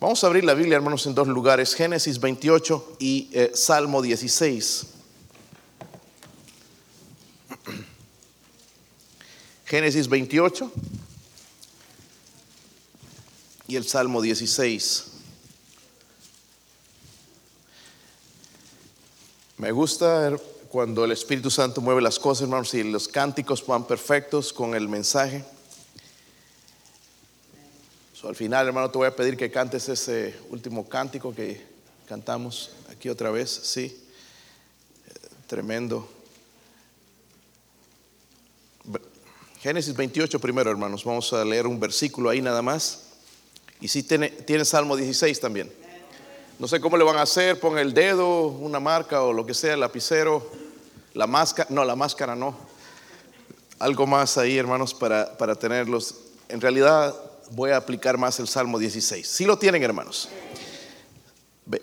Vamos a abrir la Biblia, hermanos, en dos lugares, Génesis 28 y eh, Salmo 16. Génesis 28 y el Salmo 16. Me gusta cuando el Espíritu Santo mueve las cosas, hermanos, y los cánticos van perfectos con el mensaje. Al final, hermano, te voy a pedir que cantes ese último cántico que cantamos aquí otra vez, sí. Tremendo. Génesis 28 primero, hermanos. Vamos a leer un versículo ahí nada más. Y si tiene, tiene Salmo 16 también. No sé cómo le van a hacer, pon el dedo, una marca o lo que sea, el lapicero, la máscara, no, la máscara no. Algo más ahí, hermanos, para, para tenerlos. En realidad voy a aplicar más el Salmo 16. Si lo tienen, hermanos.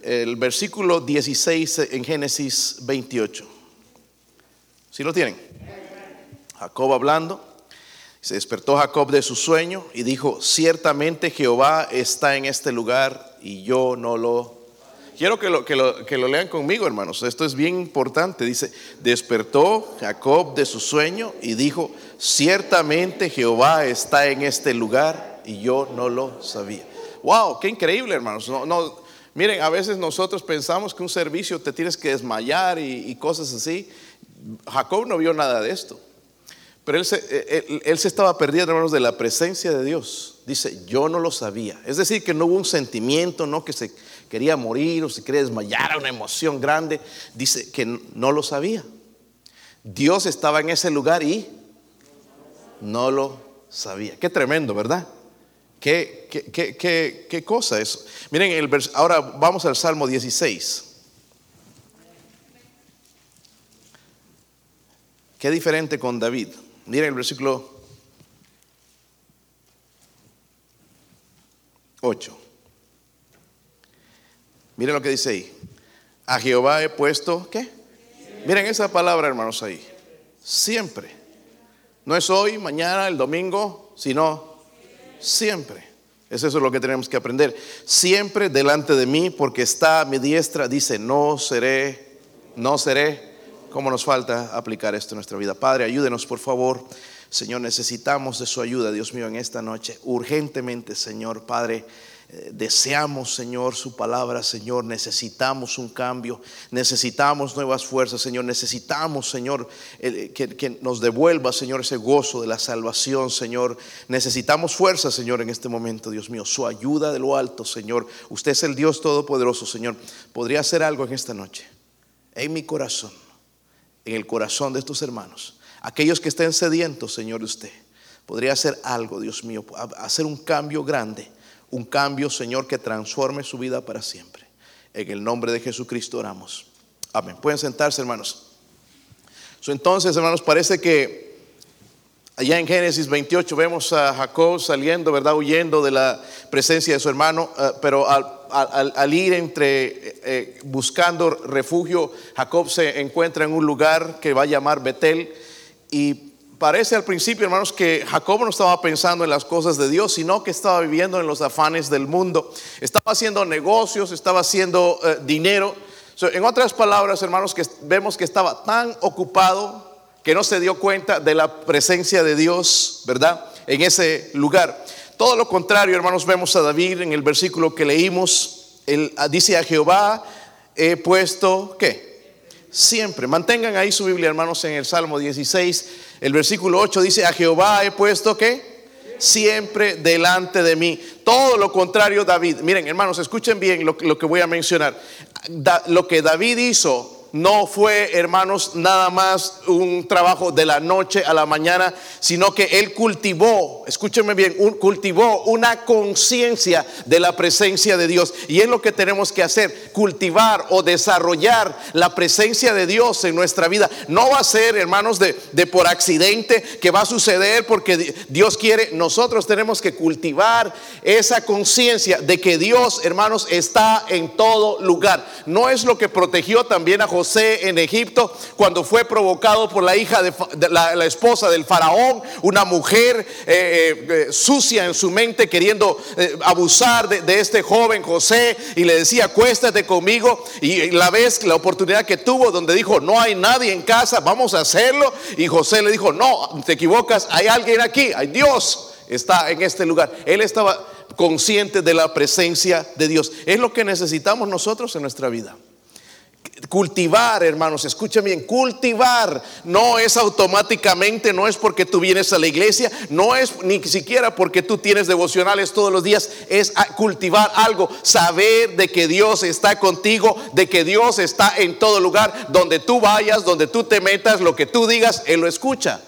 El versículo 16 en Génesis 28. Si lo tienen. Jacob hablando. Se despertó Jacob de su sueño y dijo, ciertamente Jehová está en este lugar y yo no lo Quiero que lo, que, lo, lean conmigo, hermanos. Esto es bien importante. Dice, despertó Jacob de su sueño y dijo, ciertamente Jehová está en este lugar y yo no lo sabía. Wow, qué increíble, hermanos. No, no, miren, a veces nosotros pensamos que un servicio te tienes que desmayar y, cosas así. Jacob no vio nada de esto. Pero él se, él se, estaba perdiendo, hermanos, de la presencia de Dios. Dice, yo no lo sabía. Es decir, que no hubo un sentimiento, no que se quería morir o se quería desmayar, una emoción grande. Dice que no lo sabía. Dios estaba en ese lugar y no lo sabía. Qué tremendo, ¿verdad? Qué, qué, qué, cosa eso. Miren, el ahora vamos al Salmo 16. Qué diferente con David. Miren el versículo 8. Miren lo que dice ahí. A Jehová he puesto, ¿qué? Miren esa palabra, hermanos, ahí. Siempre. No es hoy, mañana, el domingo, sino siempre. Eso es lo que tenemos que aprender. Siempre delante de mí, porque está a mi diestra, dice, no seré, no seré. ¿Cómo nos falta aplicar esto en nuestra vida? Padre, ayúdenos, por favor. Señor, necesitamos de su ayuda, Dios mío, en esta noche. Urgentemente, Señor, Padre. Eh, deseamos, Señor, su palabra, Señor. Necesitamos un cambio, necesitamos nuevas fuerzas, Señor. Necesitamos, Señor, que, nos devuelva, Señor, ese gozo de la salvación, Señor. Necesitamos fuerza, Señor, en este momento, Dios mío. Su ayuda de lo alto, Señor. Usted es el Dios Todopoderoso, Señor. ¿Podría hacer algo en esta noche? En mi corazón, en el corazón de estos hermanos. Aquellos que estén sedientos, Señor, de usted. Podría hacer algo, Dios mío, hacer un cambio grande un cambio, Señor, que transforme su vida para siempre. En el nombre de Jesucristo oramos. Amén. Pueden sentarse, hermanos. entonces, hermanos, parece que allá en Génesis 28 vemos a Jacob saliendo, ¿verdad? Huyendo de la presencia de su hermano, eh, pero al, ir entre, eh, eh, buscando refugio, Jacob se encuentra en un lugar que va a llamar Betel y parece al principio, hermanos, que Jacob no estaba pensando en las cosas de Dios, sino que estaba viviendo en los afanes del mundo. Estaba haciendo negocios, estaba haciendo eh, dinero. en otras palabras, hermanos, que vemos que estaba tan ocupado que no se dio cuenta de la presencia de Dios, ¿verdad? En ese lugar. Todo lo contrario, hermanos, vemos a David en el versículo que leímos. Él ah, dice a Jehová, he puesto, ¿qué? Siempre. Mantengan ahí su Biblia, hermanos, en el Salmo 16 el versículo 8 dice, a Jehová he puesto que siempre delante de mí. Todo lo contrario David. Miren, hermanos, escuchen bien lo, que voy a mencionar. lo que David hizo no fue, hermanos, nada más un trabajo de la noche a la mañana, sino que él cultivó, escúchenme bien, cultivó una conciencia de la presencia de Dios. Y es lo que tenemos que hacer, cultivar o desarrollar la presencia de Dios en nuestra vida. No va a ser, hermanos, de, de por accidente que va a suceder porque Dios quiere. Nosotros tenemos que cultivar esa conciencia de que Dios, hermanos, está en todo lugar. No es lo que protegió también a José José en Egipto cuando fue provocado por la hija de, la, esposa del faraón, una mujer eh, eh, eh, sucia en su mente queriendo abusar de, este joven José y le decía, acuéstate conmigo. Y la vez, la oportunidad que tuvo donde dijo, no hay nadie en casa, vamos a hacerlo. Y José le dijo, no, te equivocas, hay alguien aquí, hay Dios está en este lugar. Él estaba consciente de la presencia de Dios. Es lo que necesitamos nosotros en nuestra vida. Cultivar, hermanos, escuchen bien, cultivar no es automáticamente, no es porque tú vienes a la iglesia, no es ni siquiera porque tú tienes devocionales todos los días, es cultivar algo, saber de que Dios está contigo, de que Dios está en todo lugar, donde tú vayas, donde tú te metas, lo que tú digas, Él lo escucha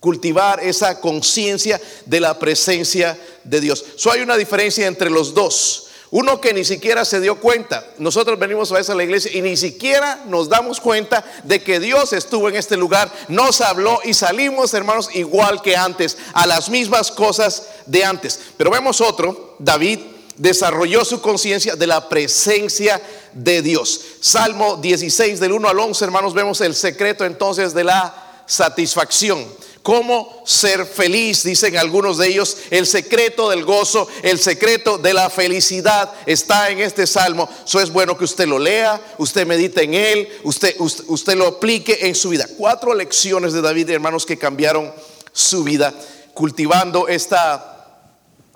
cultivar esa conciencia de la presencia de Dios. So hay una diferencia entre los dos. Uno que ni siquiera se dio cuenta. Nosotros venimos a veces a la iglesia y ni siquiera nos damos cuenta de que Dios estuvo en este lugar, nos habló y salimos, hermanos, igual que antes, a las mismas cosas de antes. Pero vemos otro, David desarrolló su conciencia de la presencia de Dios. Salmo 16 del 1 al 11, hermanos, vemos el secreto entonces de la satisfacción cómo ser feliz, dicen algunos de ellos. El secreto del gozo, el secreto de la felicidad está en este salmo. Eso es bueno que usted lo lea, usted medite en él, usted, usted, lo aplique en su vida. Cuatro lecciones de David, hermanos, que cambiaron su vida cultivando esta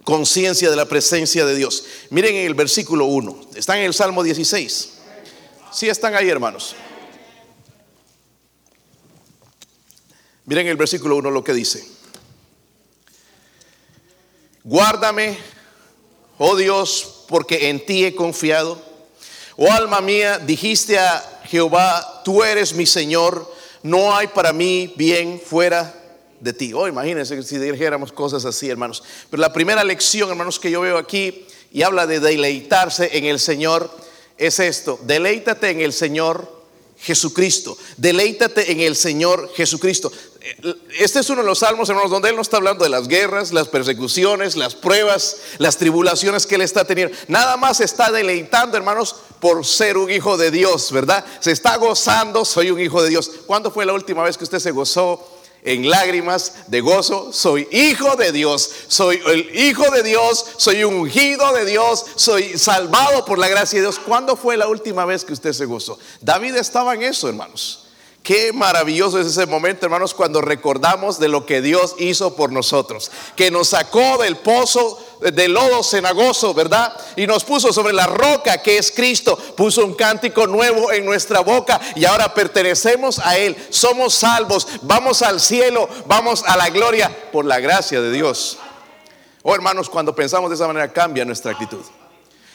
conciencia de la presencia de Dios. Miren en el versículo 1, están en el Salmo 16. Sí están ahí, hermanos. Miren el versículo 1 lo que dice. Guárdame, oh Dios, porque en ti he confiado. Oh alma mía, dijiste a Jehová, tú eres mi Señor, no hay para mí bien fuera de ti. Oh, imagínense si dijéramos cosas así, hermanos. Pero la primera lección, hermanos, que yo veo aquí y habla de deleitarse en el Señor es esto. Deleítate en el Señor Jesucristo. Deleítate en el Señor Jesucristo. Este es uno de los salmos, hermanos, donde Él no está hablando de las guerras, las persecuciones, las pruebas, las tribulaciones que Él está teniendo. Nada más está deleitando, hermanos, por ser un hijo de Dios, ¿verdad? Se está gozando, soy un hijo de Dios. ¿Cuándo fue la última vez que usted se gozó en lágrimas de gozo? Soy hijo de Dios, soy el hijo de Dios, soy un ungido de Dios, soy salvado por la gracia de Dios. ¿Cuándo fue la última vez que usted se gozó? David estaba en eso, hermanos. Qué maravilloso es ese momento, hermanos, cuando recordamos de lo que Dios hizo por nosotros, que nos sacó del pozo del lodo cenagoso, ¿verdad? Y nos puso sobre la roca que es Cristo, puso un cántico nuevo en nuestra boca y ahora pertenecemos a Él, somos salvos, vamos al cielo, vamos a la gloria por la gracia de Dios. Oh, hermanos, cuando pensamos de esa manera cambia nuestra actitud,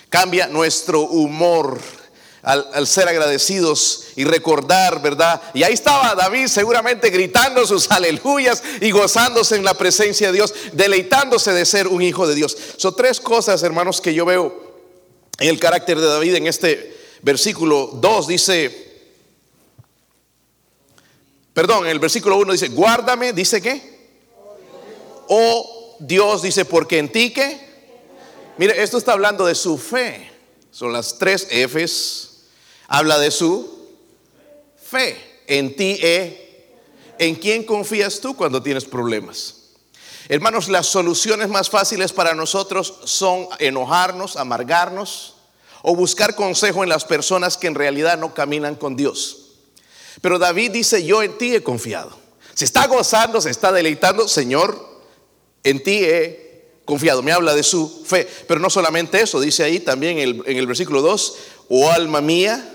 cambia nuestro humor al, ser agradecidos y recordar, ¿verdad? Y ahí estaba David seguramente gritando sus aleluyas y gozándose en la presencia de Dios, deleitándose de ser un hijo de Dios. Son tres cosas, hermanos, que yo veo en el carácter de David en este versículo 2. Dice, perdón, en el versículo 1 dice, guárdame, dice qué? Oh Dios, dice, porque en ti que... Mire, esto está hablando de su fe. Son las tres Fs Habla de su fe. En ti, eh. ¿en quién confías tú cuando tienes problemas? Hermanos, las soluciones más fáciles para nosotros son enojarnos, amargarnos o buscar consejo en las personas que en realidad no caminan con Dios. Pero David dice, yo en ti he confiado. Se está gozando, se está deleitando, Señor, en ti he confiado. Me habla de su fe. Pero no solamente eso, dice ahí también en el, en el versículo 2, oh alma mía,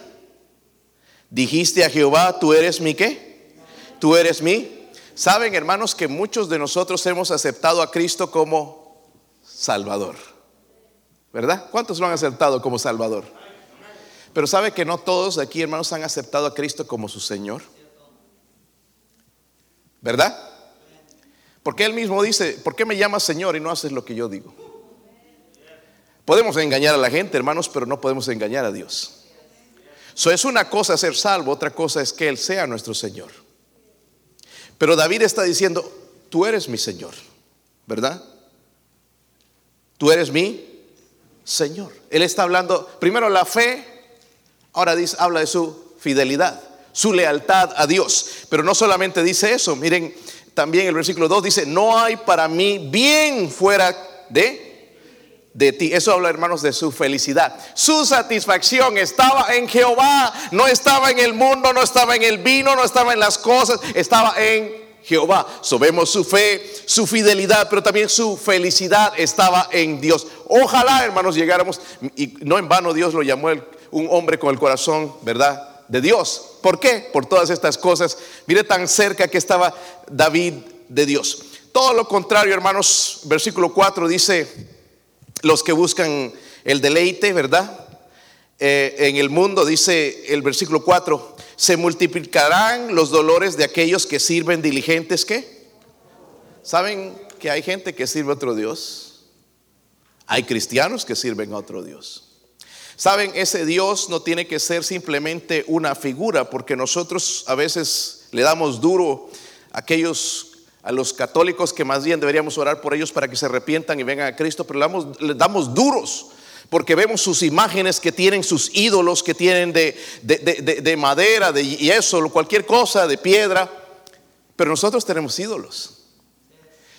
Dijiste a Jehová, tú eres mi qué? Tú eres mi. Saben, hermanos, que muchos de nosotros hemos aceptado a Cristo como Salvador. ¿Verdad? ¿Cuántos lo han aceptado como Salvador? Pero sabe que no todos aquí, hermanos, han aceptado a Cristo como su Señor. ¿Verdad? Porque Él mismo dice, ¿por qué me llamas Señor y no haces lo que yo digo? Podemos engañar a la gente, hermanos, pero no podemos engañar a Dios. Es una cosa ser salvo, otra cosa es que Él sea nuestro Señor. Pero David está diciendo, tú eres mi Señor, ¿verdad? Tú eres mi Señor. Él está hablando, primero la fe, ahora habla de su fidelidad. su lealtad a Dios. Pero no solamente dice eso, miren, también el versículo 2 dice, no hay para mí bien fuera de de ti. Eso habla, hermanos, de su felicidad. Su satisfacción estaba en Jehová, no estaba en el mundo, no estaba en el vino, no estaba en las cosas, estaba en Jehová. So vemos su fe, su fidelidad, pero también su felicidad estaba en Dios. Ojalá, hermanos, llegáramos, y no en vano Dios lo llamó un hombre con el corazón, ¿verdad? De Dios. ¿Por qué? Por todas estas cosas. Mire tan cerca que estaba David de Dios. Todo lo contrario, hermanos, versículo 4 dice, los que buscan el deleite, ¿verdad? Eh, en el mundo, dice el versículo 4, se multiplicarán los dolores de aquellos que sirven diligentes, ¿qué? ¿Saben que hay gente que sirve a otro Dios? Hay cristianos que sirven a otro Dios. Saben, ese Dios no tiene que ser simplemente una figura, porque nosotros a veces le damos duro a aquellos a los católicos que más bien deberíamos orar por ellos para que se arrepientan y vengan a Cristo, pero le damos, duros porque vemos sus imágenes que tienen sus ídolos, que tienen de, de, madera, de yeso, cualquier cosa, de piedra, pero nosotros tenemos ídolos.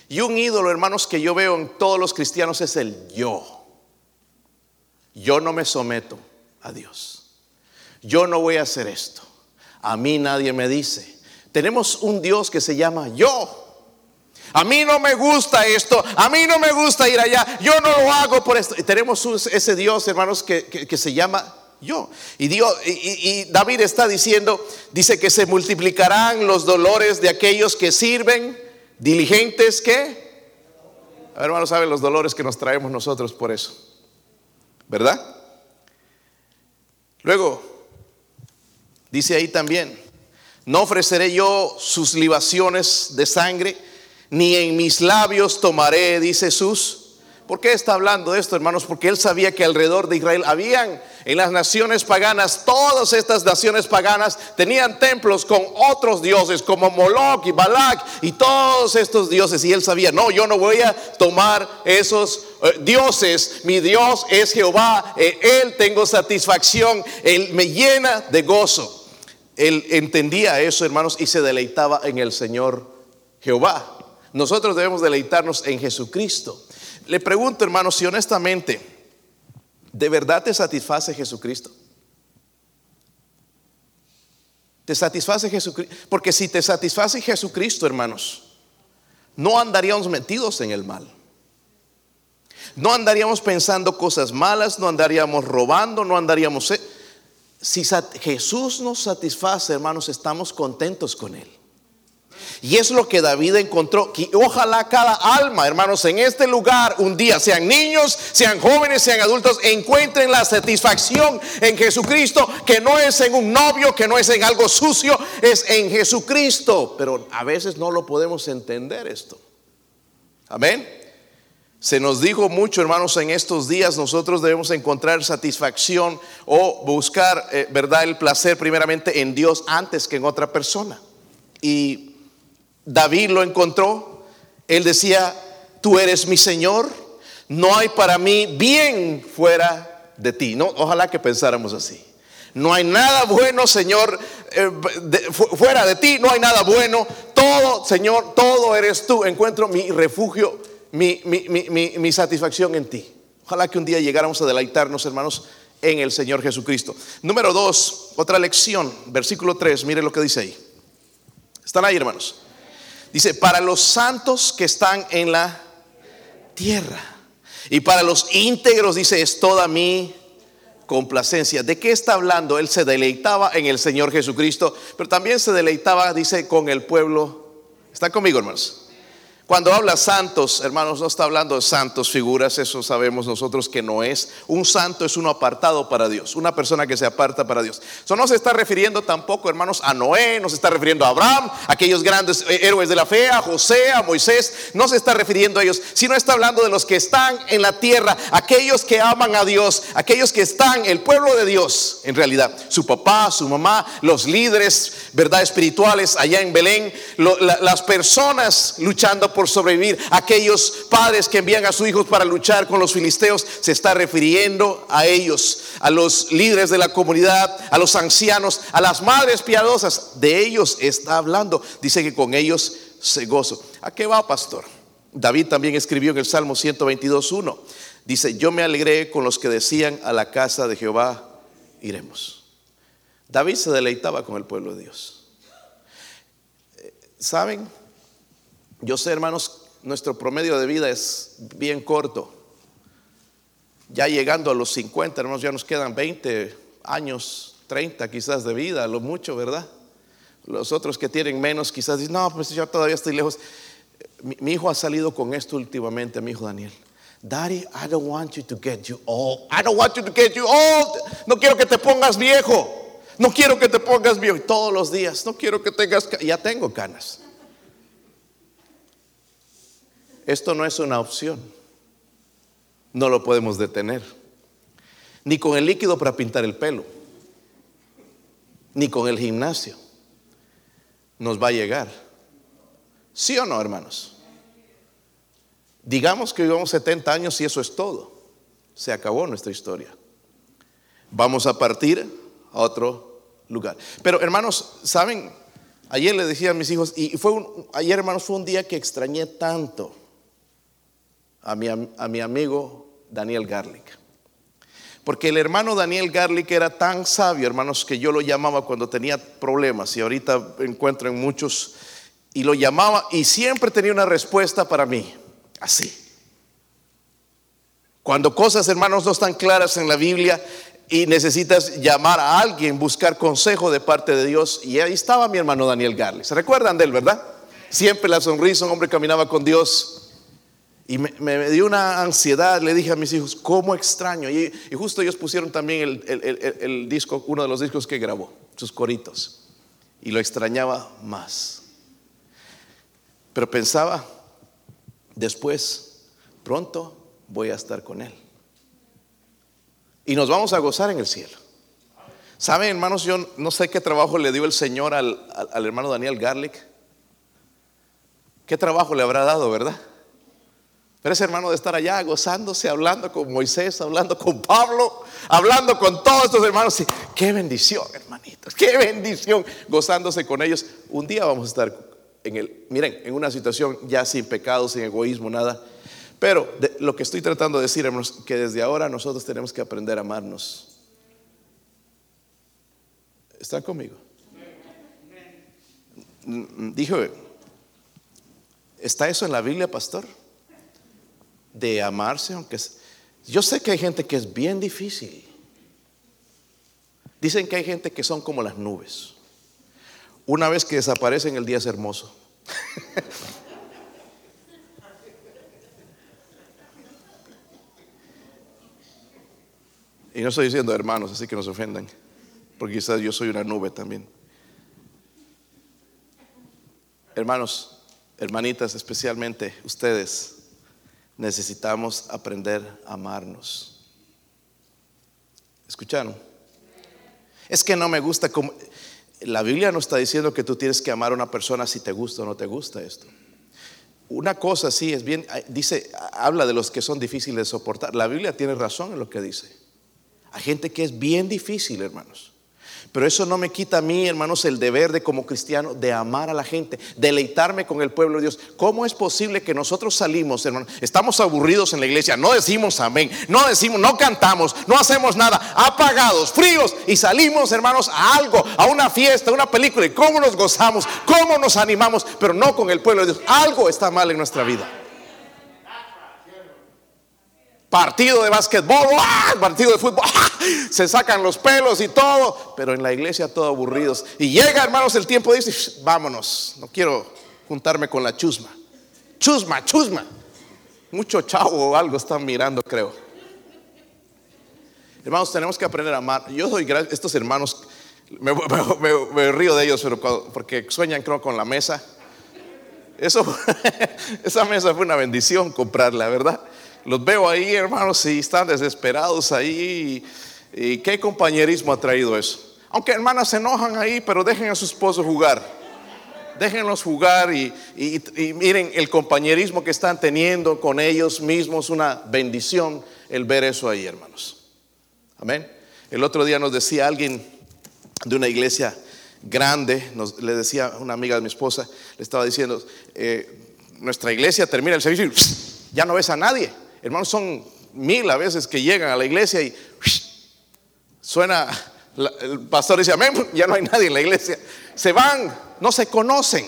Y un ídolo, hermanos, que yo veo en todos los cristianos es el yo. Yo no me someto a Dios. Yo no voy a hacer esto. A mí nadie me dice. Tenemos un Dios que se llama yo. A mí no me gusta esto, a mí no me gusta ir allá, yo no lo hago por esto. Y tenemos ese Dios, hermanos, que, se llama yo. Y, Dios, y, David está diciendo, dice que se multiplicarán los dolores de aquellos que sirven, diligentes que... A ver, hermanos, saben los dolores que nos traemos nosotros por eso. ¿Verdad? Luego, dice ahí también, no ofreceré yo sus libaciones de sangre ni en mis labios tomaré, dice Jesús. ¿Por qué está hablando de esto, hermanos? Porque él sabía que alrededor de Israel habían en las naciones paganas, todas estas naciones paganas tenían templos con otros dioses como Moloch y Balak y todos estos dioses. Y él sabía, no, yo no voy a tomar esos eh, dioses. Mi Dios es Jehová. él tengo satisfacción. Él me llena de gozo. Él entendía eso, hermanos, y se deleitaba en el Señor Jehová. Nosotros debemos deleitarnos en Jesucristo. Le pregunto, hermanos, si honestamente, ¿de verdad te satisface Jesucristo? ¿Te satisface Jesucristo? Porque si te satisface Jesucristo, hermanos, no andaríamos metidos en el mal. No andaríamos pensando cosas malas, no andaríamos robando, no andaríamos... Si Jesús nos satisface, hermanos, estamos contentos con Él. Y es lo que David encontró. Que ojalá cada alma, hermanos, en este lugar un día, sean niños, sean jóvenes, sean adultos, encuentren la satisfacción en Jesucristo, que no es en un novio, que no es en algo sucio, es en Jesucristo. Pero a veces no lo podemos entender esto. Amén. Se nos dijo mucho, hermanos, en estos días nosotros debemos encontrar satisfacción o buscar, eh, ¿verdad?, el placer primeramente en Dios antes que en otra persona. Y David lo encontró. Él decía, tú eres mi Señor, no hay para mí bien fuera de ti. No, ojalá que pensáramos así. No hay nada bueno, Señor, eh, fuera de ti, no hay nada bueno. Todo, Señor, todo eres tú. Encuentro mi refugio, mi, satisfacción en ti. Ojalá que un día llegáramos a deleitarnos, hermanos, en el Señor Jesucristo. Número dos, otra lección, versículo 3, mire lo que dice ahí. ¿Están ahí, hermanos? Dice, para los santos que están en la tierra. Y para los íntegros, dice, es toda mi complacencia. ¿De qué está hablando? Él se deleitaba en el Señor Jesucristo, pero también se deleitaba, dice, con el pueblo. ¿Está conmigo, hermanos? Cuando habla santos, hermanos, no está hablando de santos figuras, eso sabemos nosotros que no es. Un santo es uno apartado para Dios, una persona que se aparta para Dios. Eso no se está refiriendo tampoco, hermanos, a Noé, no se está refiriendo a Abraham, aquellos grandes héroes de la fe, a José, a Moisés, no se está refiriendo a ellos, sino está hablando de los que están en la tierra, aquellos que aman a Dios, aquellos que están, el pueblo de Dios, en realidad, su papá, su mamá, los líderes, verdad, espirituales allá en Belén, las personas luchando por por sobrevivir. Aquellos padres que envían a sus hijos para luchar con los filisteos, se está refiriendo a ellos, a los líderes de la comunidad, a los ancianos, a las madres piadosas. De ellos está hablando. Dice que con ellos se gozo. ¿A qué va, pastor? David también escribió en el Salmo 122.1. Dice, yo me alegré con los que decían a la casa de Jehová, iremos. David se deleitaba con el pueblo de Dios. ¿Saben? Yo sé, hermanos, nuestro promedio de vida es bien corto. Ya llegando a los 50, hermanos, ya nos quedan 20 años, 30 quizás de vida, lo mucho, ¿verdad? Los otros que tienen menos quizás dicen, no, pues yo todavía estoy lejos. Mi, hijo ha salido con esto últimamente, mi hijo Daniel. Daddy, I don't want you to get you old. I don't want you to get you old. No quiero que te pongas viejo. No quiero que te pongas viejo. Todos los días. No quiero que tengas. Ya tengo canas. Esto no es una opción. No lo podemos detener. Ni con el líquido para pintar el pelo. Ni con el gimnasio. Nos va a llegar. ¿Sí o no, hermanos? Digamos que vivamos 70 años y eso es todo. Se acabó nuestra historia. Vamos a partir a otro lugar. Pero hermanos, ¿saben? Ayer le decía a mis hijos, y fue un, ayer hermanos fue un día que extrañé tanto a mi, a mi amigo Daniel Garlic. Porque el hermano Daniel Garlic era tan sabio, hermanos, que yo lo llamaba cuando tenía problemas y ahorita encuentro en muchos, y lo llamaba y siempre tenía una respuesta para mí. Así. Cuando cosas, hermanos, no están claras en la Biblia y necesitas llamar a alguien, buscar consejo de parte de Dios. Y ahí estaba mi hermano Daniel Garley. ¿Se recuerdan de él, verdad? Siempre la sonrisa, un hombre caminaba con Dios. Y me, dio una ansiedad, le dije a mis hijos, ¿cómo extraño? Y, justo ellos pusieron también el disco, uno de los discos que grabó, sus coritos. Y lo extrañaba más. Pero pensaba, después, pronto voy a estar con Él. Y nos vamos a gozar en el cielo. ¿Saben, hermanos? Yo no sé qué trabajo le dio el Señor al, hermano Daniel Garlic. ¿Qué trabajo le habrá dado, verdad? Pero ese hermano de estar allá gozándose, hablando con Moisés, hablando con Pablo, hablando con todos estos hermanos. qué bendición, hermanitos, qué bendición, gozándose con ellos. Un día vamos a estar en el, miren, en una situación ya sin pecado, sin egoísmo, nada. Pero lo que estoy tratando de decir, hermanos, que desde ahora nosotros tenemos que aprender a amarnos. ¿Están conmigo? Dijo, ¿está eso en la Biblia, pastor? De amarse, aunque yo sé que hay gente que es bien difícil. Dicen que hay gente que son como las nubes. Una vez que desaparecen, el día es hermoso. y no estoy diciendo hermanos, así que no se ofendan, porque quizás yo soy una nube también. Hermanos, hermanitas, especialmente ustedes, necesitamos aprender a amarnos. ¿Escucharon? Es que no me gusta como la Biblia no está diciendo que tú tienes que amar a una persona si te gusta o no te gusta esto. Una cosa sí es bien, dice, habla de los que son difíciles de soportar. La Biblia tiene razón en lo que dice. Hay gente que es bien difícil, hermanos. Pero eso no me quita a mí, hermanos, el deber de como cristiano de amar a la gente, deleitarme con el pueblo de Dios. ¿Cómo es posible que nosotros salimos, hermanos? Estamos aburridos en la iglesia, no decimos amén, no decimos, no cantamos, no hacemos nada, apagados, fríos y salimos, hermanos, a algo, a una fiesta, a una película y cómo nos gozamos, cómo nos animamos, pero no con el pueblo de Dios. Algo está mal en nuestra vida partido de básquetbol, ¡ah! partido de fútbol, ¡ah! se sacan los pelos y todo, pero en la iglesia todo aburridos. Y llega, hermanos, el tiempo dice, vámonos, no quiero juntarme con la chusma. Chusma, chusma. Mucho chavo o algo están mirando, creo. Hermanos, tenemos que aprender a amar. Yo doy gracias, estos hermanos, me, río de ellos, pero porque sueñan, creo, con la mesa. Eso, esa mesa fue una bendición comprarla, ¿verdad? Los veo ahí, hermanos, y están desesperados ahí. ¿Y qué compañerismo ha traído eso? Aunque hermanas se enojan ahí, pero dejen a su esposo jugar. Déjenlos jugar y, miren el compañerismo que están teniendo con ellos mismos, una bendición el ver eso ahí, hermanos. Amén. El otro día nos decía alguien de una iglesia grande, nos, le decía una amiga de mi esposa, le estaba diciendo, eh, nuestra iglesia termina el servicio y ya no ves a nadie. Hermanos, son mil a veces que llegan a la iglesia y suena, el pastor dice, amén, ya no hay nadie en la iglesia. Se van, no se conocen.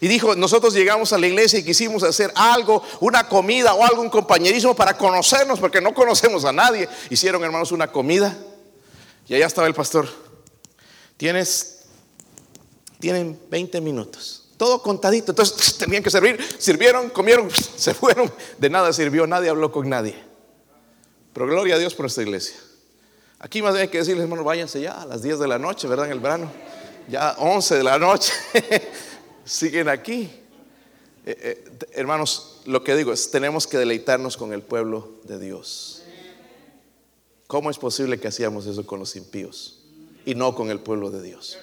Y dijo, nosotros llegamos a la iglesia y quisimos hacer algo, una comida o algo, un compañerismo para conocernos, porque no conocemos a nadie. Hicieron, hermanos, una comida. Y allá estaba el pastor. Tienes, tienen 20 minutos. Todo contadito. Entonces tenían que servir. Sirvieron, comieron, se fueron. De nada sirvió, nadie habló con nadie. Pero gloria a Dios por esta iglesia. Aquí más bien hay que decirles, hermanos, váyanse ya a las 10 de la noche, ¿verdad? En el verano. Ya 11 de la noche. siguen aquí. Eh, eh, hermanos, lo que digo es, tenemos que deleitarnos con el pueblo de Dios. ¿Cómo es posible que hacíamos eso con los impíos y no con el pueblo de Dios?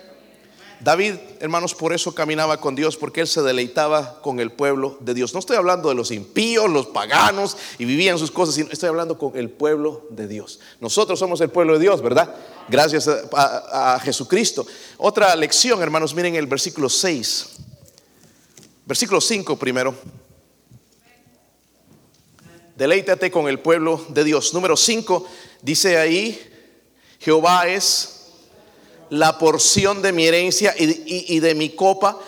David, hermanos, por eso caminaba con Dios, porque él se deleitaba con el pueblo de Dios. No estoy hablando de los impíos, los paganos y vivían sus cosas, sino estoy hablando con el pueblo de Dios. Nosotros somos el pueblo de Dios, ¿verdad? Gracias a, Jesucristo. Otra lección, hermanos, miren el versículo 6. Versículo 5 primero. Deleítate con el pueblo de Dios. Número 5 dice ahí, Jehová es la porción de mi herencia y, de mi copa.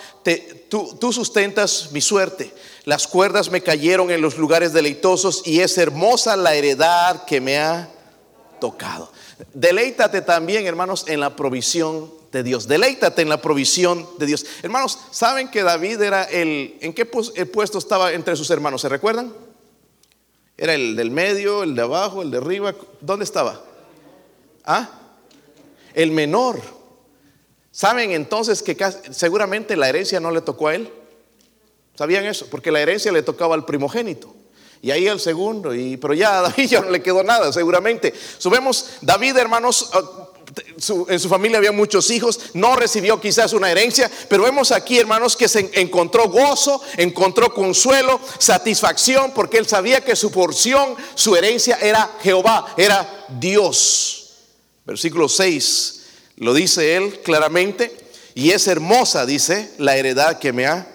tú, tú sustentas mi suerte. Las cuerdas me cayeron en los lugares deleitosos y es hermosa la heredad que me ha tocado. Deleítate también, hermanos, en la provisión de Dios. Deleítate en la provisión de Dios. Hermanos, ¿saben que David era el, en qué puesto estaba entre sus hermanos? ¿Se recuerdan? Era el del medio, el de abajo, el de arriba. ¿Dónde estaba? ¿Ah? El menor. ¿Saben entonces que seguramente la herencia no le tocó a él? ¿Sabían eso? Porque la herencia le tocaba al primogénito. Y ahí el segundo, y, pero ya a David ya no le quedó nada, seguramente. Subemos, David, hermanos, en su familia había muchos hijos, no recibió quizás una herencia, pero vemos aquí, hermanos, que se encontró gozo, encontró consuelo, satisfacción, porque él sabía que su porción, su herencia era Jehová, era Dios. Versículo 6 lo dice él claramente, y es hermosa, dice, la heredad que me ha.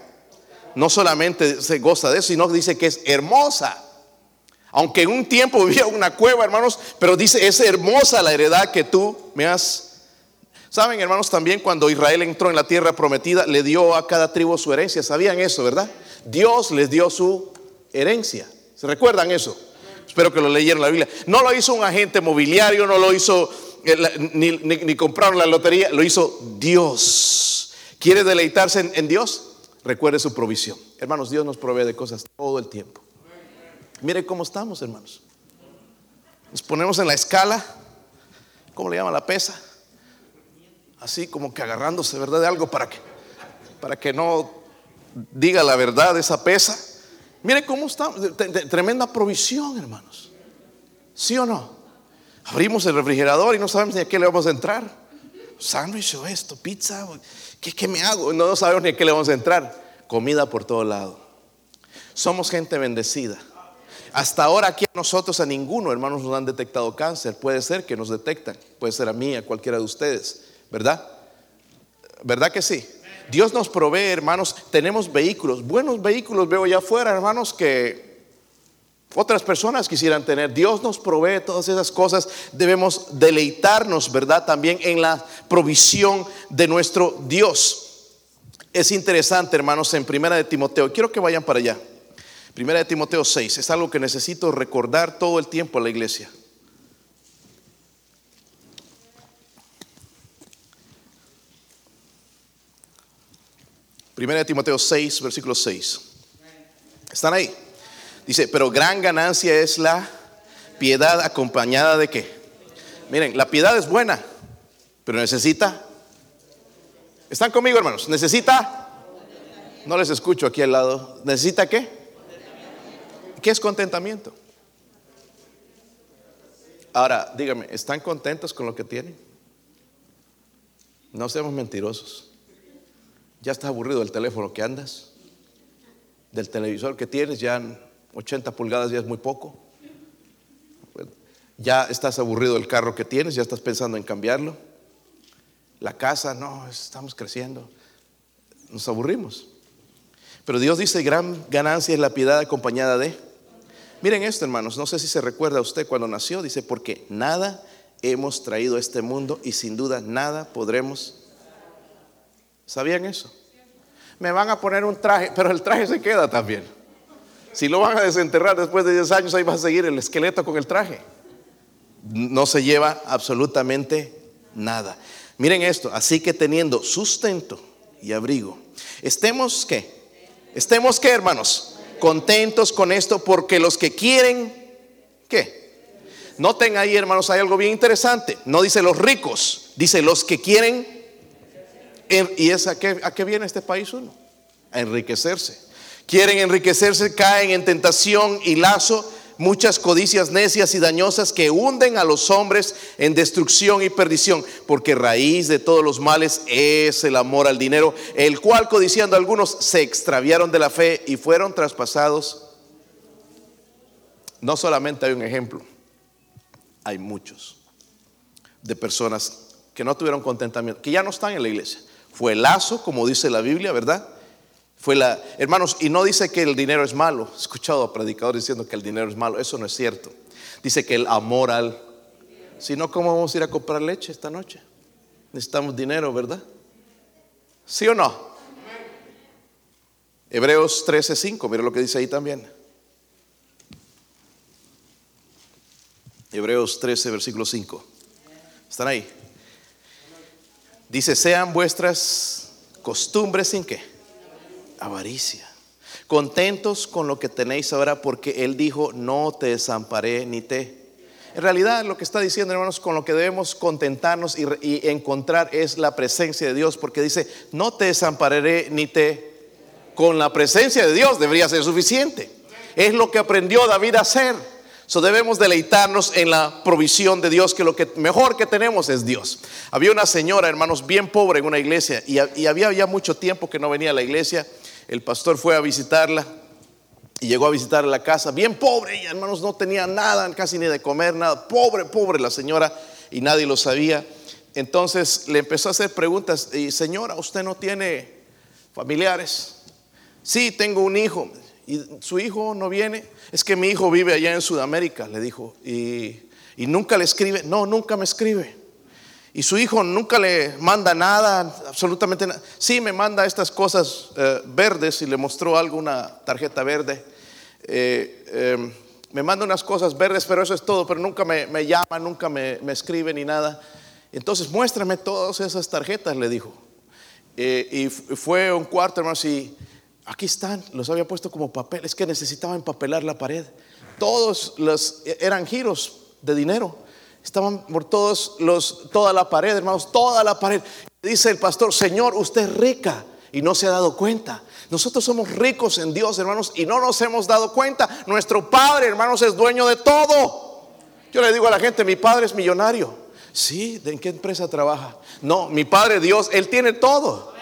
No solamente se goza de eso, sino dice que es hermosa. Aunque en un tiempo vivía en una cueva, hermanos, pero dice, es hermosa la heredad que tú me has. Saben, hermanos, también cuando Israel entró en la tierra prometida, le dio a cada tribu su herencia. ¿Sabían eso, verdad? Dios les dio su herencia. ¿Se recuerdan eso? Espero que lo leyeron la Biblia. No lo hizo un agente mobiliario, no lo hizo, ni, compraron la lotería, lo hizo Dios. ¿Quiere deleitarse en, en Dios? Recuerde su provisión. Hermanos, Dios nos provee de cosas todo el tiempo. Mire cómo estamos, hermanos. Nos ponemos en la escala, ¿cómo le llama la pesa? Así como que agarrándose, ¿verdad? De algo para que, para que no diga la verdad esa pesa. Mire cómo estamos, tremenda provisión, hermanos. ¿Sí o no? Abrimos el refrigerador y no sabemos ni a qué le vamos a entrar. Sándwich o esto, pizza, ¿qué, ¿qué, me hago? No sabemos ni a qué le vamos a entrar. Comida por todo lado. Somos gente bendecida. Hasta ahora aquí a nosotros, a ninguno, hermanos, nos han detectado cáncer. Puede ser que nos detectan, puede ser a mí, a cualquiera de ustedes, ¿verdad? ¿Verdad que sí? Dios nos provee, hermanos, tenemos vehículos, buenos vehículos veo allá afuera, hermanos, que otras personas quisieran tener. Dios nos provee todas esas cosas. Debemos deleitarnos, ¿verdad? También en la provisión de nuestro Dios. Es interesante, hermanos, en Primera de Timoteo. Quiero que vayan para allá. Primera de Timoteo 6, es algo que necesito recordar todo el tiempo a la iglesia. Primera de Timoteo 6, versículo 6. ¿Están ahí? Dice, pero gran ganancia es la piedad acompañada de qué? Miren, la piedad es buena, pero necesita. ¿Están conmigo, hermanos? ¿Necesita? No les escucho aquí al lado. ¿Necesita qué? ¿Qué es contentamiento? Ahora, dígame, ¿están contentos con lo que tienen? No seamos mentirosos. Ya estás aburrido del teléfono que andas, del televisor que tienes, ya 80 pulgadas ya es muy poco. Ya estás aburrido del carro que tienes, ya estás pensando en cambiarlo. La casa, no, estamos creciendo. Nos aburrimos. Pero Dios dice, gran ganancia es la piedad acompañada de... Miren esto, hermanos, no sé si se recuerda a usted cuando nació, dice, porque nada hemos traído a este mundo y sin duda nada podremos. ¿Sabían eso? Me van a poner un traje, pero el traje se queda también. Si lo van a desenterrar después de 10 años, ahí va a seguir el esqueleto con el traje. No se lleva absolutamente nada. Miren esto, así que teniendo sustento y abrigo, estemos que, estemos que hermanos, contentos con esto porque los que quieren, ¿qué? Noten ahí, hermanos, hay algo bien interesante. No dice los ricos, dice los que quieren. ¿Y es a qué, a qué viene este país uno? A enriquecerse. Quieren enriquecerse, caen en tentación y lazo muchas codicias necias y dañosas que hunden a los hombres en destrucción y perdición, porque raíz de todos los males es el amor al dinero, el cual codiciando algunos se extraviaron de la fe y fueron traspasados. No solamente hay un ejemplo, hay muchos de personas que no tuvieron contentamiento, que ya no están en la iglesia. Fue lazo, como dice la Biblia, ¿verdad? Fue la, hermanos, y no dice que el dinero es malo. He escuchado a predicadores diciendo que el dinero es malo. Eso no es cierto. Dice que el amor al. Si no, ¿cómo vamos a ir a comprar leche esta noche? Necesitamos dinero, ¿verdad? ¿Sí o no? Hebreos 13:5, mira lo que dice ahí también. Hebreos 13, versículo 5. ¿Están ahí? Dice, sean vuestras costumbres sin qué avaricia. Contentos con lo que tenéis ahora porque Él dijo, no te desamparé ni te... En realidad lo que está diciendo, hermanos, con lo que debemos contentarnos y, encontrar es la presencia de Dios, porque dice, no te desampararé ni te... Con la presencia de Dios debería ser suficiente. Es lo que aprendió David a hacer. So debemos deleitarnos en la provisión de Dios, que lo que mejor que tenemos es Dios. Había una señora, hermanos, bien pobre en una iglesia y, y había ya mucho tiempo que no venía a la iglesia el pastor fue a visitarla y llegó a visitar la casa, bien pobre, y hermanos, no tenía nada, casi ni de comer, nada, pobre, pobre la señora, y nadie lo sabía. Entonces le empezó a hacer preguntas, y señora, ¿usted no tiene familiares? Sí, tengo un hijo. ¿Y su hijo no viene? Es que mi hijo vive allá en Sudamérica, le dijo. Y, y nunca le escribe. No, nunca me escribe. Y su hijo nunca le manda nada, absolutamente nada. Sí, me manda estas cosas eh, verdes y le mostró algo, una tarjeta verde. Eh, em, me manda unas cosas verdes, pero eso es todo, pero nunca me, llama, nunca me, escribe ni nada. Entonces, muéstrame todas esas tarjetas, le dijo. Eh, y fue un cuarto, hermanos, y aquí están, los había puesto como papel, es que necesitaba empapelar la pared. Todos los, eran giros de dinero. Estaban por todos los, toda la pared, hermanos, toda la pared. Dice el pastor, Señor, usted es rica y no se ha dado cuenta. Nosotros somos ricos en Dios, hermanos, y no nos hemos dado cuenta. Nuestro Padre, hermanos, es dueño de todo. Yo le digo a la gente, mi Padre es millonario. Sí, ¿en qué empresa trabaja? No, mi Padre Dios, Él tiene todo.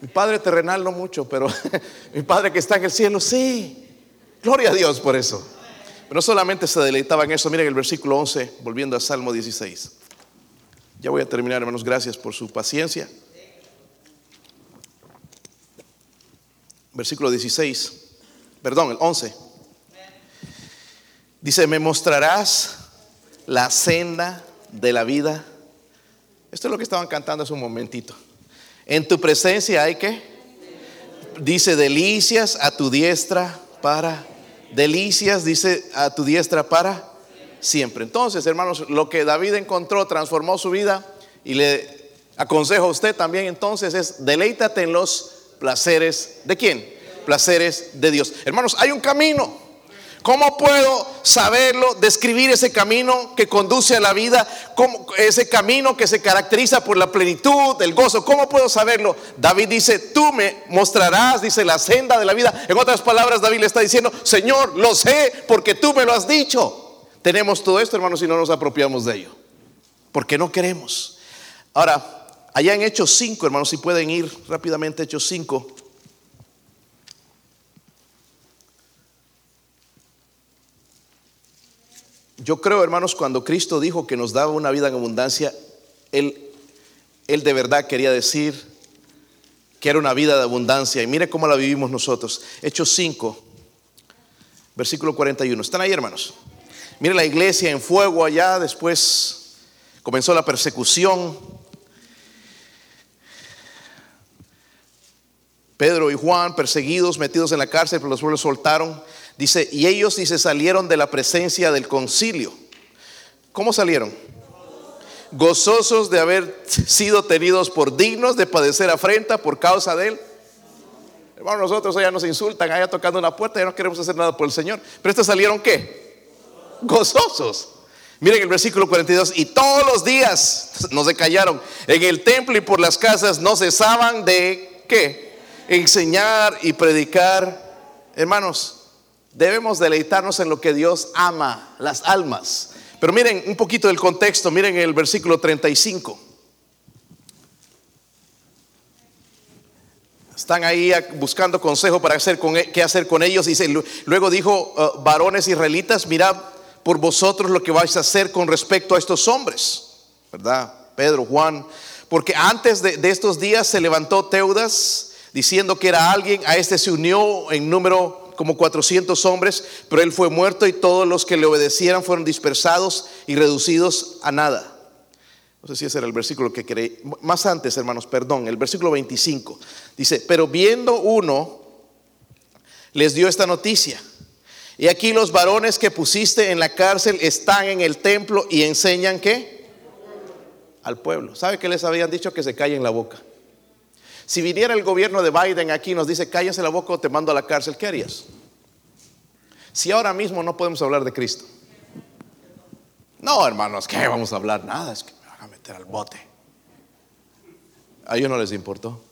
Mi Padre terrenal no mucho, pero mi Padre que está en el cielo, sí. Gloria a Dios por eso. Pero no solamente se deleitaba en eso, miren el versículo 11, volviendo a Salmo 16. Ya voy a terminar, hermanos, gracias por su paciencia. Versículo 16, perdón, el 11. Dice, me mostrarás la senda de la vida. Esto es lo que estaban cantando hace un momentito. En tu presencia hay que, dice, delicias a tu diestra para delicias, dice, a tu diestra para siempre. Entonces, hermanos, lo que David encontró transformó su vida y le aconsejo a usted también entonces es deleítate en los placeres de quién? Placeres de Dios. Hermanos, hay un camino. ¿Cómo puedo saberlo, describir ese camino que conduce a la vida, ese camino que se caracteriza por la plenitud, el gozo? ¿Cómo puedo saberlo? David dice, tú me mostrarás, dice, la senda de la vida. En otras palabras, David le está diciendo, Señor, lo sé porque tú me lo has dicho. Tenemos todo esto, hermanos, y no nos apropiamos de ello. Porque no queremos. Ahora, Allá en Hechos 5, hermanos, si pueden ir rápidamente, Hechos 5. Yo creo, hermanos, cuando Cristo dijo que nos daba una vida en abundancia, Él, él de verdad quería decir que era una vida de abundancia. Y mire cómo la vivimos nosotros. Hechos 5, versículo 41. ¿Están ahí, hermanos? Mire la iglesia en fuego allá, después comenzó la persecución. Pedro y Juan perseguidos, metidos en la cárcel, pero los pueblos soltaron. Dice, y ellos dice salieron de la presencia del concilio. ¿Cómo salieron? Gozosos de haber sido tenidos por dignos de padecer afrenta por causa de él. Hermano, nosotros allá nos insultan, allá tocando la puerta, ya no queremos hacer nada por el Señor. Pero estos salieron qué? Gozosos. Miren el versículo 42, y todos los días no se callaron en el templo y por las casas no cesaban de qué? Enseñar y predicar. Hermanos, Debemos deleitarnos en lo que Dios ama, las almas. Pero miren un poquito del contexto, miren el versículo 35. Están ahí buscando consejo para hacer con, e, qué hacer con ellos. Dice, luego dijo, uh, varones israelitas, mirad por vosotros lo que vais a hacer con respecto a estos hombres. ¿Verdad? Pedro, Juan. Porque antes de, de estos días se levantó Teudas diciendo que era alguien, a este se unió en número como 400 hombres, pero él fue muerto y todos los que le obedecieran fueron dispersados y reducidos a nada. No sé si ese era el versículo que creí. Más antes, hermanos, perdón, el versículo 25. Dice, pero viendo uno, les dio esta noticia. Y aquí los varones que pusiste en la cárcel están en el templo y enseñan qué? Al pueblo. ¿Sabe que les habían dicho que se callen la boca? Si viniera el gobierno de Biden aquí y nos dice, cállese la boca o te mando a la cárcel, ¿qué harías? Si ahora mismo no podemos hablar de Cristo. No, hermanos, ¿qué vamos a hablar? Nada, es que me van a meter al bote. A ellos no les importó.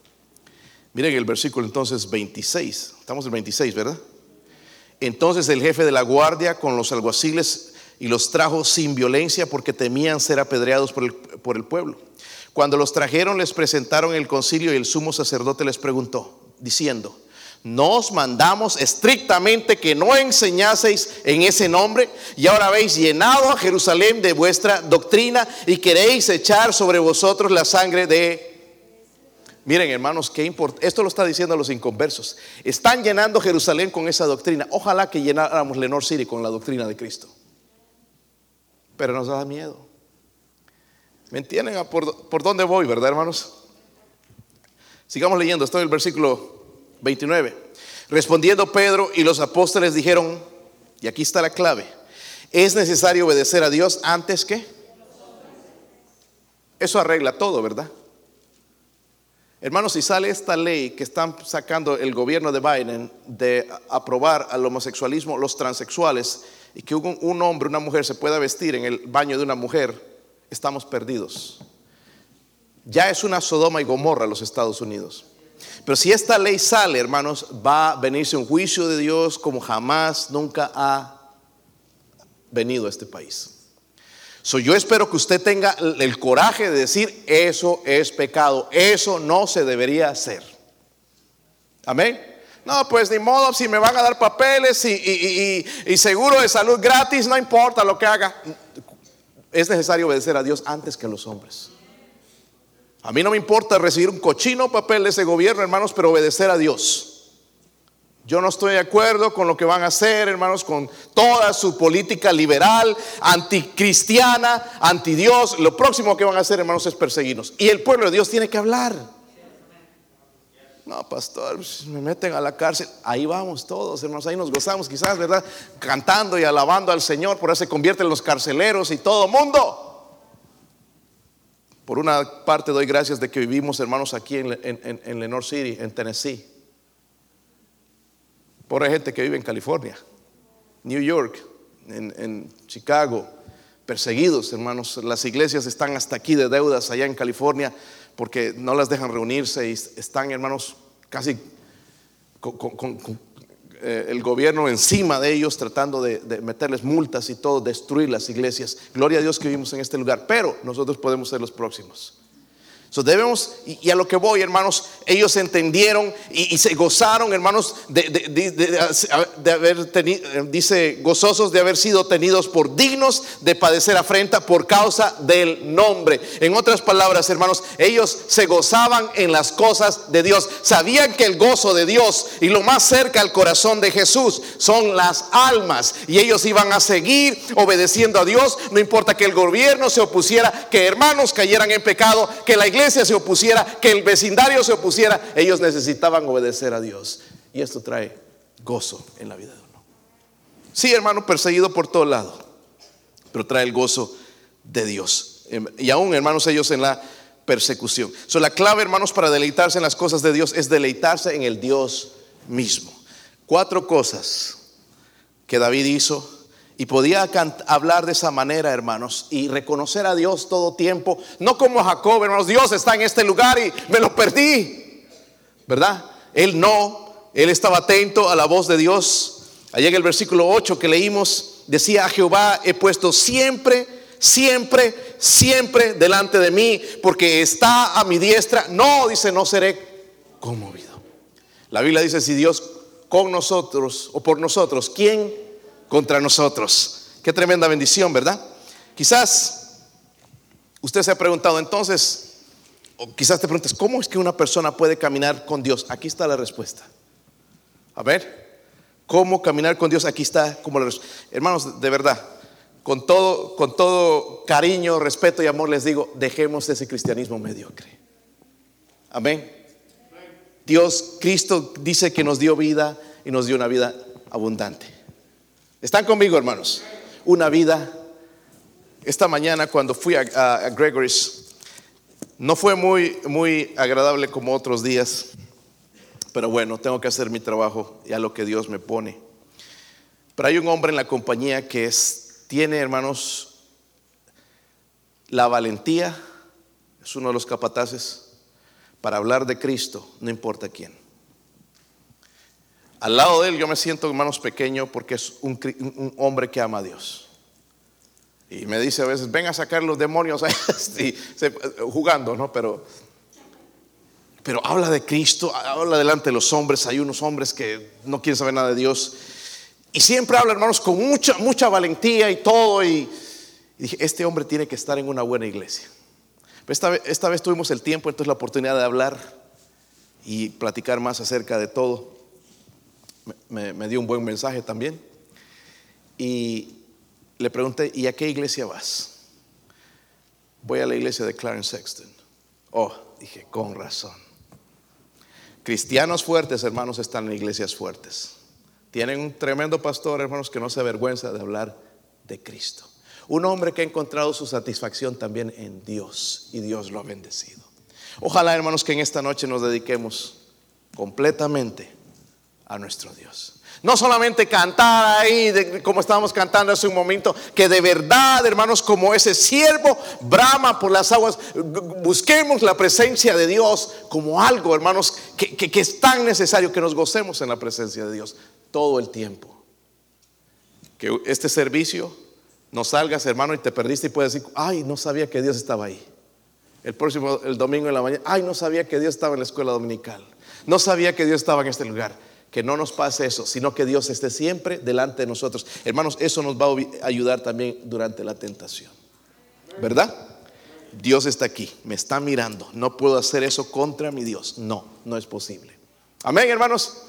Miren el versículo entonces 26. Estamos en 26, ¿verdad? Entonces el jefe de la guardia con los alguaciles y los trajo sin violencia porque temían ser apedreados por el pueblo. Cuando los trajeron les presentaron el concilio y el sumo sacerdote les preguntó, diciendo, nos mandamos estrictamente que no enseñaseis en ese nombre y ahora habéis llenado a Jerusalén de vuestra doctrina y queréis echar sobre vosotros la sangre de... Miren hermanos, qué importante. Esto lo está diciendo los inconversos. Están llenando Jerusalén con esa doctrina. Ojalá que llenáramos Lenor City con la doctrina de Cristo. Pero nos da miedo. ¿Me entienden por, dónde voy, verdad, hermanos? Sigamos leyendo, estoy en el versículo 29. Respondiendo Pedro y los apóstoles dijeron, y aquí está la clave, es necesario obedecer a Dios antes que... Eso arregla todo, ¿verdad? Hermanos, si sale esta ley que están sacando el gobierno de Biden de aprobar al homosexualismo, los transexuales, y que un, un hombre, una mujer se pueda vestir en el baño de una mujer, estamos perdidos. Ya es una Sodoma y Gomorra los Estados Unidos. Pero si esta ley sale, hermanos, va a venirse un juicio de Dios como jamás, nunca ha venido a este país. So, yo espero que usted tenga el coraje de decir, eso es pecado, eso no se debería hacer. Amén. No, pues ni modo, si me van a dar papeles y, y seguro de salud gratis, no importa lo que haga es necesario obedecer a Dios antes que a los hombres. A mí no me importa recibir un cochino papel de ese gobierno, hermanos, pero obedecer a Dios. Yo no estoy de acuerdo con lo que van a hacer, hermanos, con toda su política liberal, anticristiana, anti Dios. Lo próximo que van a hacer, hermanos, es perseguirnos. Y el pueblo de Dios tiene que hablar. No, pastor, me meten a la cárcel. Ahí vamos todos, hermanos, ahí nos gozamos quizás, ¿verdad? Cantando y alabando al Señor, por eso se convierten los carceleros y todo mundo. Por una parte doy gracias de que vivimos, hermanos, aquí en, en, en Lenore City, en Tennessee. Por gente que vive en California, New York, en, en Chicago, perseguidos, hermanos. Las iglesias están hasta aquí de deudas allá en California porque no las dejan reunirse y están, hermanos, casi con, eh, el gobierno encima de ellos tratando de, meterles multas y todo, destruir las iglesias. Gloria a Dios que vivimos en este lugar, pero nosotros podemos ser los próximos. Debemos, y, a lo que voy, hermanos, ellos entendieron y, se gozaron, hermanos, de, haber tenido, dice, gozosos de haber sido tenidos por dignos de padecer afrenta por causa del nombre. En otras palabras, hermanos, ellos se gozaban en las cosas de Dios. Sabían que el gozo de Dios y lo más cerca al corazón de Jesús son las almas. Y ellos iban a seguir obedeciendo a Dios, no importa que el gobierno se opusiera, que hermanos cayeran en pecado, que la iglesia se opusiera, que el vecindario se opusiera, ellos necesitaban obedecer a Dios. Y esto trae gozo en la vida de uno. Sí, hermano, perseguido por todo lado, pero trae el gozo de Dios. Em, y aún, hermanos, ellos en la persecución. So, la clave, hermanos, para deleitarse en las cosas de Dios es deleitarse en el Dios mismo. Cuatro cosas que David hizo y podía hablar de esa manera, hermanos, y reconocer a Dios todo tiempo, no como Jacob, hermanos, Dios está en este lugar y me lo perdí, ¿verdad? Él no, él estaba atento a la voz de Dios. Allá en el versículo 8 que leímos, decía, a Jehová he puesto siempre, siempre, siempre delante de mí, porque está a mi diestra. No, dice, no seré conmovido. La Biblia dice, si Dios con nosotros o por nosotros, ¿quién? Contra nosotros. Qué tremenda bendición, ¿verdad? Quizás usted se ha preguntado entonces, o quizás te preguntes, ¿cómo es que una persona puede caminar con Dios? Aquí está la respuesta. A ver, ¿cómo caminar con Dios? Aquí está como la respuesta. Hermanos, de verdad, con todo, con todo cariño, respeto y amor les digo, dejemos ese cristianismo mediocre. Amén. Dios, Cristo dice que nos dio vida y nos dio una vida abundante. ¿Están conmigo, hermanos? Una vida. Esta mañana cuando fui a, Gregory's, no fue muy, muy agradable como otros días, pero bueno, tengo que hacer mi trabajo y a lo que Dios me pone. Pero hay un hombre en la compañía que tiene, hermanos, la valentía, es uno de los capataces, para hablar de Cristo, no importa quién. Al lado de él yo me siento, hermanos, pequeño porque es un, hombre que ama a Dios. Y me dice a veces, ven a sacar los demonios jugando, ¿no? Pero, pero habla de Cristo, habla delante de los hombres. Hay unos hombres que no quieren saber nada de Dios. Y siempre habla, hermanos, con mucha, mucha valentía y todo. Y, dije, este hombre tiene que estar en una buena iglesia. esta, esta vez tuvimos el tiempo, entonces la oportunidad de hablar y platicar más acerca de todo me, dio un buen mensaje también. Y le pregunté, ¿y a qué iglesia vas? Voy a la iglesia de Clarence Sexton. Oh, dije, con razón. Cristianos fuertes, hermanos, están en iglesias fuertes. Tienen un tremendo pastor, hermanos, que no se avergüenza de hablar de Cristo. Un hombre que ha encontrado su satisfacción también en Dios y Dios lo ha bendecido. Ojalá, hermanos, que en esta noche nos dediquemos completamente a nuestro Dios. No solamente cantar ahí, como estábamos cantando hace un momento, que de verdad, hermanos, como ese siervo brama por las aguas, busquemos la presencia de Dios como algo, hermanos, que, que es tan necesario que nos gocemos en la presencia de Dios todo el tiempo. Que este servicio no salgas, hermano, y te perdiste y puedes decir, ay, no sabía que Dios estaba ahí. El próximo, el domingo en la mañana, ay, no sabía que Dios estaba en la escuela dominical. No sabía que Dios estaba en este lugar que no nos pase eso, sino que Dios esté siempre delante de nosotros. Hermanos, eso nos va a ayudar también durante la tentación. ¿Verdad? Dios está aquí, me está mirando. No puedo hacer eso contra mi Dios. No, no es posible. Amén, hermanos.